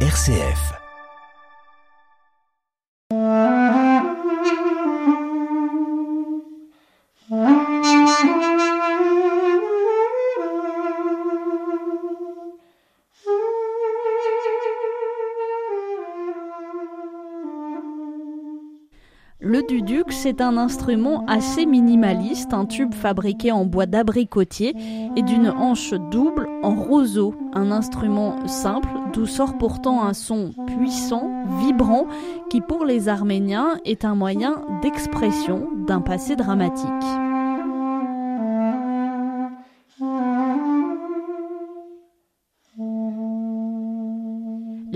RCF. Le duduk, c'est un instrument assez minimaliste, un tube fabriqué en bois d'abricotier et d'une hanche double en roseau. Un instrument simple, d'où sort pourtant un son puissant, vibrant, qui pour les Arméniens est un moyen d'expression d'un passé dramatique.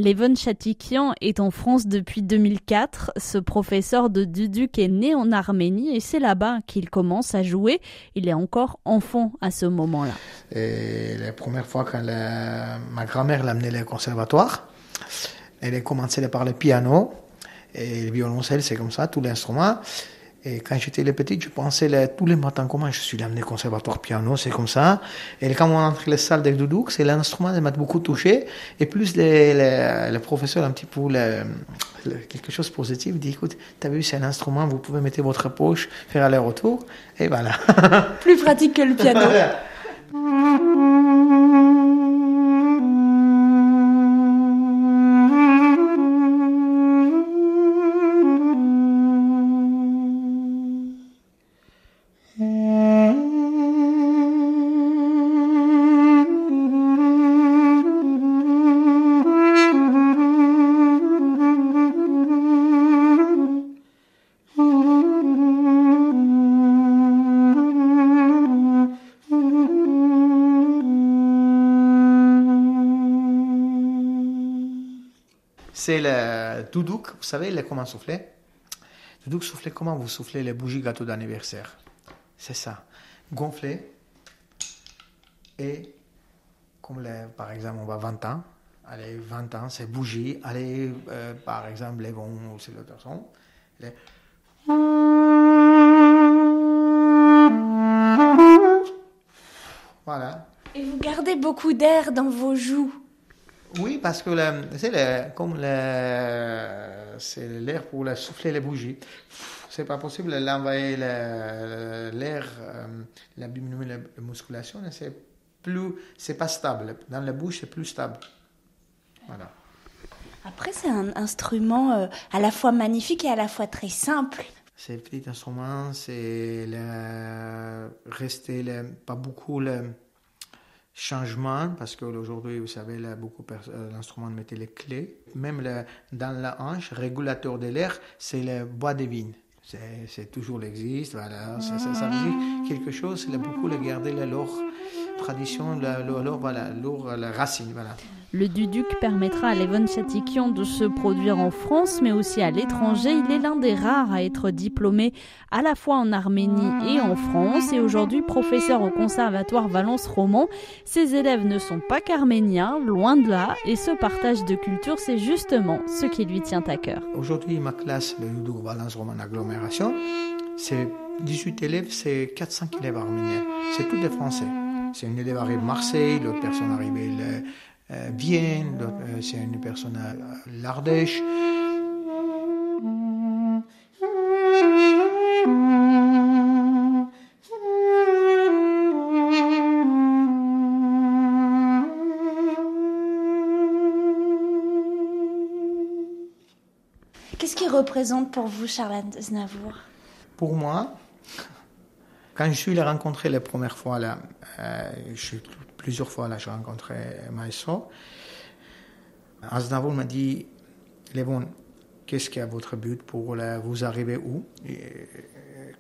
Levon Chatikian est en France depuis 2004. Ce professeur de duduk est né en Arménie et c'est là-bas qu'il commence à jouer. Il est encore enfant à ce moment-là. Et la première fois que ma grand-mère l'a amené au conservatoire, elle a commencé par le piano et le violoncelle, c'est comme ça, tout l'instrument. Et quand j'étais petit, je pensais tous les matins comment je suis amené au conservatoire piano, c'est comme ça. Et quand on entre dans la salle de Doudouk, c'est l'instrument qui m'a beaucoup touché. Et plus le, professeur, un petit peu quelque chose de positif, dit écoute, tu as vu, c'est un instrument, vous pouvez mettre votre poche, faire aller-retour. Et voilà. Plus pratique que le piano. c'est le doudouk, vous savez comment souffler? Doudouk souffler comment? Vous soufflez les bougies gâteau d'anniversaire. C'est ça. Gonfler et comme par exemple on va 20 ans, allez 20 ans c'est bougie, allez euh, par exemple les bons c'est l'autre son. Voilà. Et vous gardez beaucoup d'air dans vos joues. Oui, parce que c'est comme c'est l'air pour souffler les bougies. C'est pas possible d'envoyer l'air, euh, la la musculation, c'est plus, c'est pas stable. Dans la bouche, c'est plus stable. Voilà. Après, c'est un instrument euh, à la fois magnifique et à la fois très simple. C'est un petit instrument, c'est rester pas beaucoup le, changement, parce qu'aujourd'hui, vous savez, là, beaucoup d'instruments euh, mettaient les clés. Même dans la hanche, régulateur de l'air, c'est le bois de vigne. C'est toujours l'existe, voilà. Ça, ça, veut dire quelque chose, c'est beaucoup le garder leur tradition, leur, voilà, la racine, voilà. Le Duduc permettra à Levon Chatikian de se produire en France, mais aussi à l'étranger. Il est l'un des rares à être diplômé à la fois en Arménie et en France, et aujourd'hui professeur au Conservatoire Valence-Roman. Ses élèves ne sont pas qu'arméniens, loin de là, et ce partage de culture, c'est justement ce qui lui tient à cœur. Aujourd'hui, ma classe, le Duduc Valence-Roman agglomération, c'est 18 élèves, c'est 400 élèves arméniens. C'est tous des Français. C'est une élève arrivée de Marseille, l'autre personne arrivée Vienne, euh, c'est une personne à l'Ardèche. Qu'est-ce qui représente pour vous Charlotte Znavour Pour moi, quand je suis rencontré la première fois là, euh, je suis plusieurs fois là, j'ai rencontré Maestro. Aznavour m'a dit, Lévon, qu'est-ce qui est votre but pour vous arriver où?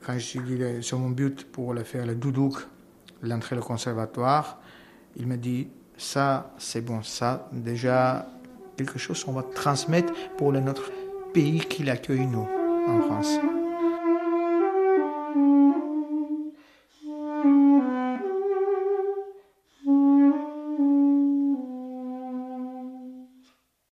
Quand je suis dit sur mon but pour le faire le doudouk, l'entrée au conservatoire, il m'a dit, ça c'est bon, ça déjà quelque chose qu'on va transmettre pour notre pays qui l'accueille nous en France.